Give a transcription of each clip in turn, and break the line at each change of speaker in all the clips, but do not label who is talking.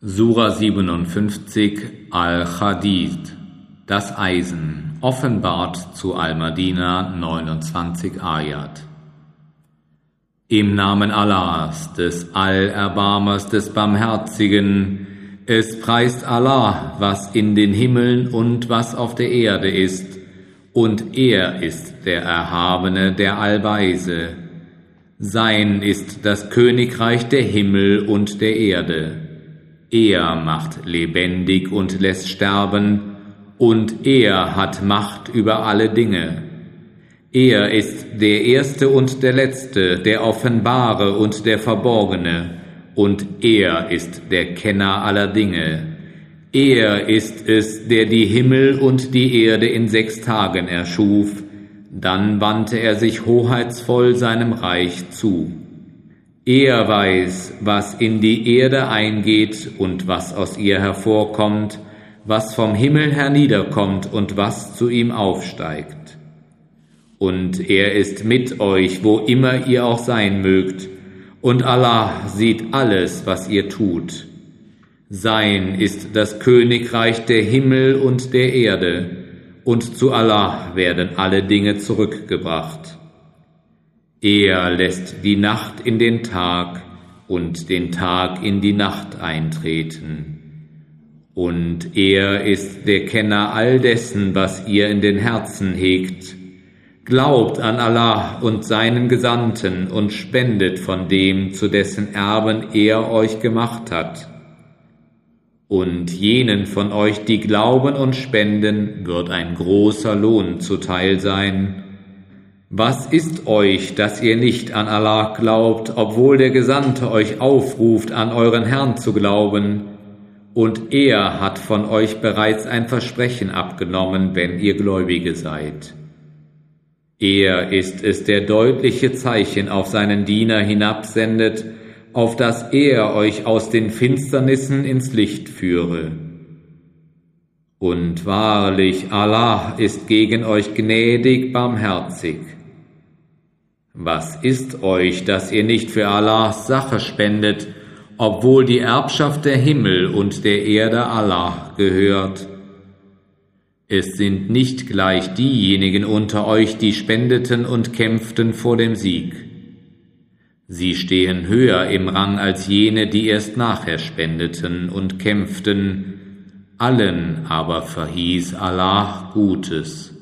Sura 57 Al-Hadid Das Eisen offenbart zu Al-Madina 29 Ayat. Im Namen Allahs, des Allerbarmers, des Barmherzigen, es preist Allah, was in den Himmeln und was auf der Erde ist, und er ist der Erhabene, der Allweise. Sein ist das Königreich der Himmel und der Erde er macht lebendig und lässt sterben, und er hat Macht über alle Dinge. Er ist der Erste und der Letzte, der Offenbare und der Verborgene, und er ist der Kenner aller Dinge. Er ist es, der die Himmel und die Erde in sechs Tagen erschuf, dann wandte er sich hoheitsvoll seinem Reich zu. Er weiß, was in die Erde eingeht und was aus ihr hervorkommt, was vom Himmel herniederkommt und was zu ihm aufsteigt. Und er ist mit euch, wo immer ihr auch sein mögt, und Allah sieht alles, was ihr tut. Sein ist das Königreich der Himmel und der Erde, und zu Allah werden alle Dinge zurückgebracht. Er lässt die Nacht in den Tag und den Tag in die Nacht eintreten. Und er ist der Kenner all dessen, was ihr in den Herzen hegt. Glaubt an Allah und seinen Gesandten und spendet von dem, zu dessen Erben er euch gemacht hat. Und jenen von euch, die glauben und spenden, wird ein großer Lohn zuteil sein was ist euch, dass ihr nicht an Allah glaubt, obwohl der Gesandte euch aufruft, an euren Herrn zu glauben? Und er hat von euch bereits ein Versprechen abgenommen, wenn ihr Gläubige seid. Er ist es, der deutliche Zeichen auf seinen Diener hinabsendet, auf dass er euch aus den Finsternissen ins Licht führe. Und wahrlich, Allah ist gegen euch gnädig, barmherzig. Was ist euch, dass ihr nicht für Allahs Sache spendet, obwohl die Erbschaft der Himmel und der Erde Allah gehört? Es sind nicht gleich diejenigen unter euch, die spendeten und kämpften vor dem Sieg. Sie stehen höher im Rang als jene, die erst nachher spendeten und kämpften, allen aber verhieß Allah Gutes.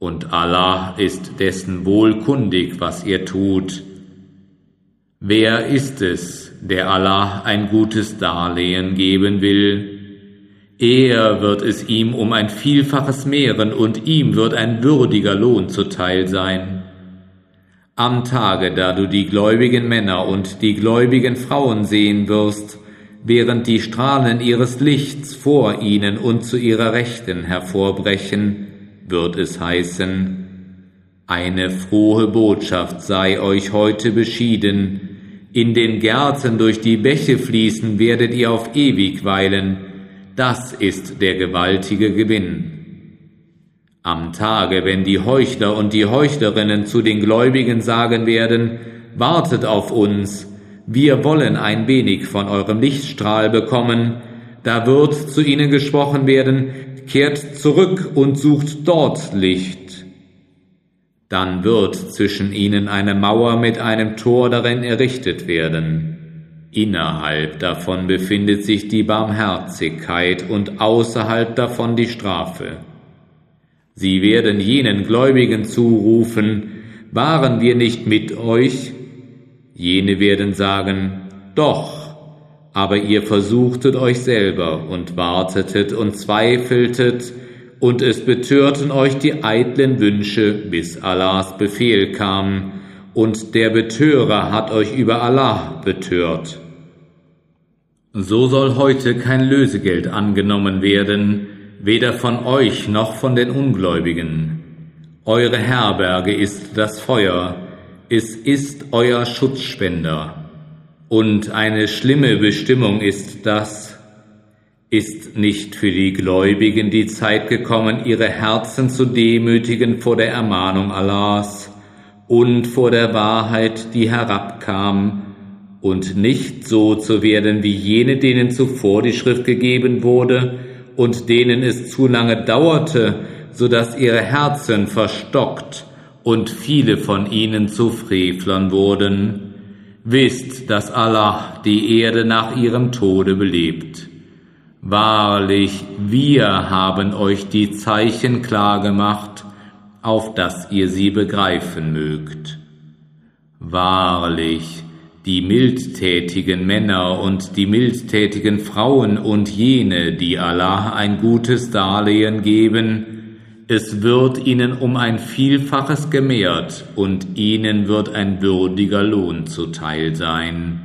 Und Allah ist dessen wohlkundig, was ihr tut. Wer ist es, der Allah ein gutes Darlehen geben will? Er wird es ihm um ein Vielfaches mehren und ihm wird ein würdiger Lohn zuteil sein. Am Tage, da du die gläubigen Männer und die gläubigen Frauen sehen wirst, während die Strahlen ihres Lichts vor ihnen und zu ihrer Rechten hervorbrechen, wird es heißen, eine frohe Botschaft sei euch heute beschieden, in den Gärten durch die Bäche fließen werdet ihr auf ewig weilen, das ist der gewaltige Gewinn. Am Tage, wenn die Heuchler und die Heuchlerinnen zu den Gläubigen sagen werden, wartet auf uns, wir wollen ein wenig von eurem Lichtstrahl bekommen, da wird zu ihnen gesprochen werden, kehrt zurück und sucht dort Licht. Dann wird zwischen ihnen eine Mauer mit einem Tor darin errichtet werden. Innerhalb davon befindet sich die Barmherzigkeit und außerhalb davon die Strafe. Sie werden jenen Gläubigen zurufen, waren wir nicht mit euch? Jene werden sagen, doch, aber ihr versuchtet euch selber und wartetet und zweifeltet, und es betörten euch die eitlen Wünsche, bis Allahs Befehl kam, und der Betörer hat euch über Allah betört. So soll heute kein Lösegeld angenommen werden, weder von euch noch von den Ungläubigen. Eure Herberge ist das Feuer, es ist euer Schutzspender. Und eine schlimme Bestimmung ist das, ist nicht für die Gläubigen die Zeit gekommen, ihre Herzen zu demütigen vor der Ermahnung Allahs und vor der Wahrheit, die herabkam, und nicht so zu werden wie jene, denen zuvor die Schrift gegeben wurde und denen es zu lange dauerte, so dass ihre Herzen verstockt und viele von ihnen zu Frevlern wurden. Wisst, dass Allah die Erde nach ihrem Tode belebt. Wahrlich, wir haben euch die Zeichen klargemacht, auf dass ihr sie begreifen mögt. Wahrlich, die mildtätigen Männer und die mildtätigen Frauen und jene, die Allah ein gutes Darlehen geben, es wird ihnen um ein Vielfaches gemehrt und ihnen wird ein würdiger Lohn zuteil sein.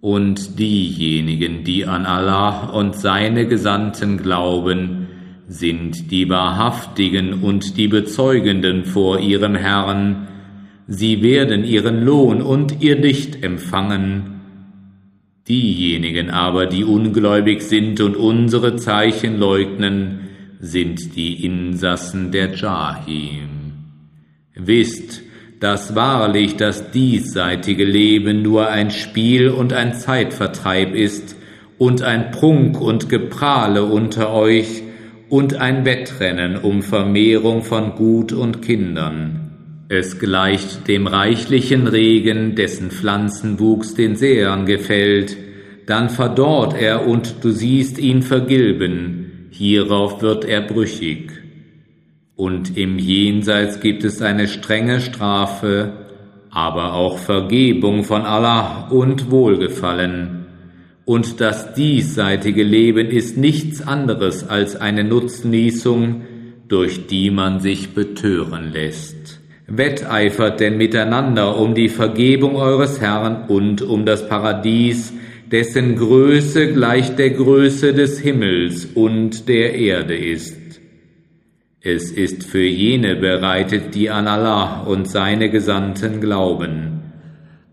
Und diejenigen, die an Allah und seine Gesandten glauben, sind die Wahrhaftigen und die Bezeugenden vor ihrem Herrn, sie werden ihren Lohn und ihr Licht empfangen. Diejenigen aber, die ungläubig sind und unsere Zeichen leugnen, sind die Insassen der Jahim. Wisst, dass wahrlich das diesseitige Leben nur ein Spiel und ein Zeitvertreib ist und ein Prunk und Geprahle unter euch und ein Wettrennen um Vermehrung von Gut und Kindern. Es gleicht dem reichlichen Regen, dessen Pflanzenwuchs den Säern gefällt, dann verdorrt er und du siehst ihn vergilben, hierauf wird er brüchig. Und im Jenseits gibt es eine strenge Strafe, aber auch Vergebung von Allah und Wohlgefallen. Und das diesseitige Leben ist nichts anderes als eine Nutznießung, durch die man sich betören lässt. Wetteifert denn miteinander um die Vergebung eures Herrn und um das Paradies, dessen Größe gleich der Größe des Himmels und der Erde ist. Es ist für jene bereitet, die an Allah und seine Gesandten glauben.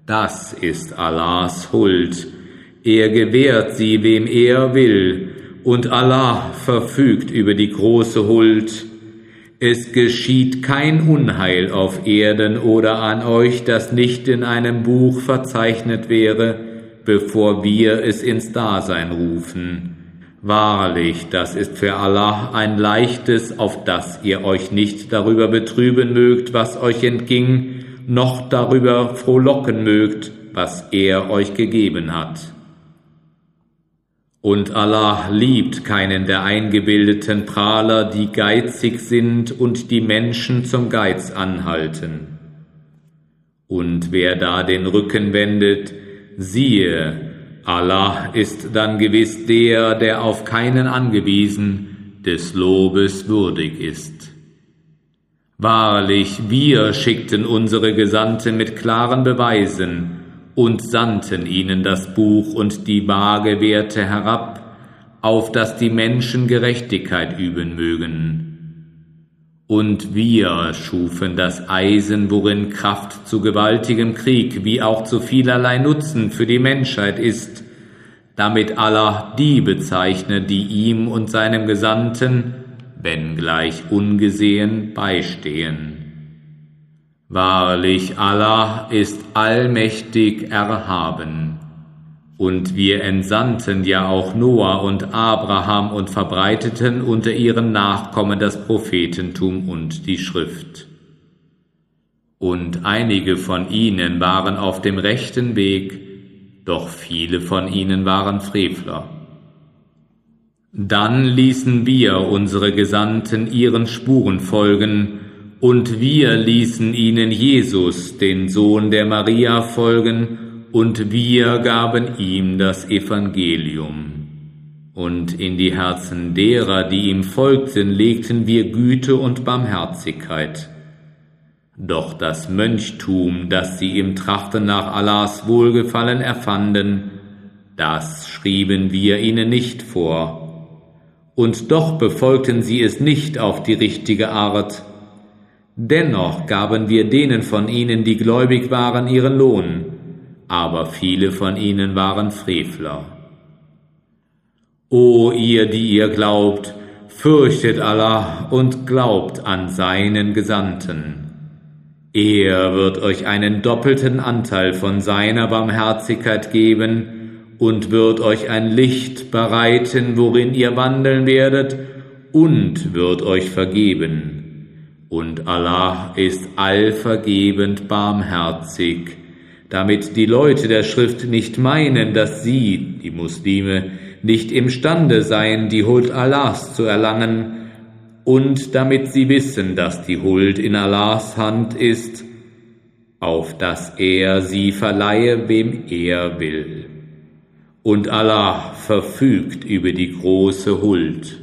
Das ist Allahs Huld. Er gewährt sie, wem er will, und Allah verfügt über die große Huld. Es geschieht kein Unheil auf Erden oder an euch, das nicht in einem Buch verzeichnet wäre, bevor wir es ins Dasein rufen. Wahrlich, das ist für Allah ein leichtes, auf das ihr euch nicht darüber betrüben mögt, was euch entging, noch darüber frohlocken mögt, was er euch gegeben hat. Und Allah liebt keinen der eingebildeten Prahler, die geizig sind und die Menschen zum Geiz anhalten. Und wer da den Rücken wendet, siehe, Allah ist dann gewiss der, der auf keinen angewiesen, des Lobes würdig ist. Wahrlich, wir schickten unsere Gesandten mit klaren Beweisen, und sandten ihnen das Buch und die Waagewerte herab, auf dass die Menschen Gerechtigkeit üben mögen. Und wir schufen das Eisen, worin Kraft zu gewaltigem Krieg wie auch zu vielerlei Nutzen für die Menschheit ist, damit Allah die bezeichne, die ihm und seinem Gesandten, wenn gleich ungesehen, beistehen. Wahrlich, Allah ist allmächtig erhaben. Und wir entsandten ja auch Noah und Abraham und verbreiteten unter ihren Nachkommen das Prophetentum und die Schrift. Und einige von ihnen waren auf dem rechten Weg, doch viele von ihnen waren Frevler. Dann ließen wir unsere Gesandten ihren Spuren folgen, und wir ließen ihnen Jesus, den Sohn der Maria, folgen, und wir gaben ihm das Evangelium. Und in die Herzen derer, die ihm folgten, legten wir Güte und Barmherzigkeit. Doch das Mönchtum, das sie im Trachten nach Allahs Wohlgefallen erfanden, das schrieben wir ihnen nicht vor. Und doch befolgten sie es nicht auf die richtige Art, Dennoch gaben wir denen von ihnen, die gläubig waren, ihren Lohn, aber viele von ihnen waren Frevler. O ihr, die ihr glaubt, fürchtet Allah und glaubt an seinen Gesandten. Er wird euch einen doppelten Anteil von seiner Barmherzigkeit geben und wird euch ein Licht bereiten, worin ihr wandeln werdet, und wird euch vergeben. Und Allah ist allvergebend barmherzig, damit die Leute der Schrift nicht meinen, dass sie, die Muslime, nicht imstande seien, die Huld Allahs zu erlangen, und damit sie wissen, dass die Huld in Allahs Hand ist, auf dass er sie verleihe, wem er will. Und Allah verfügt über die große Huld.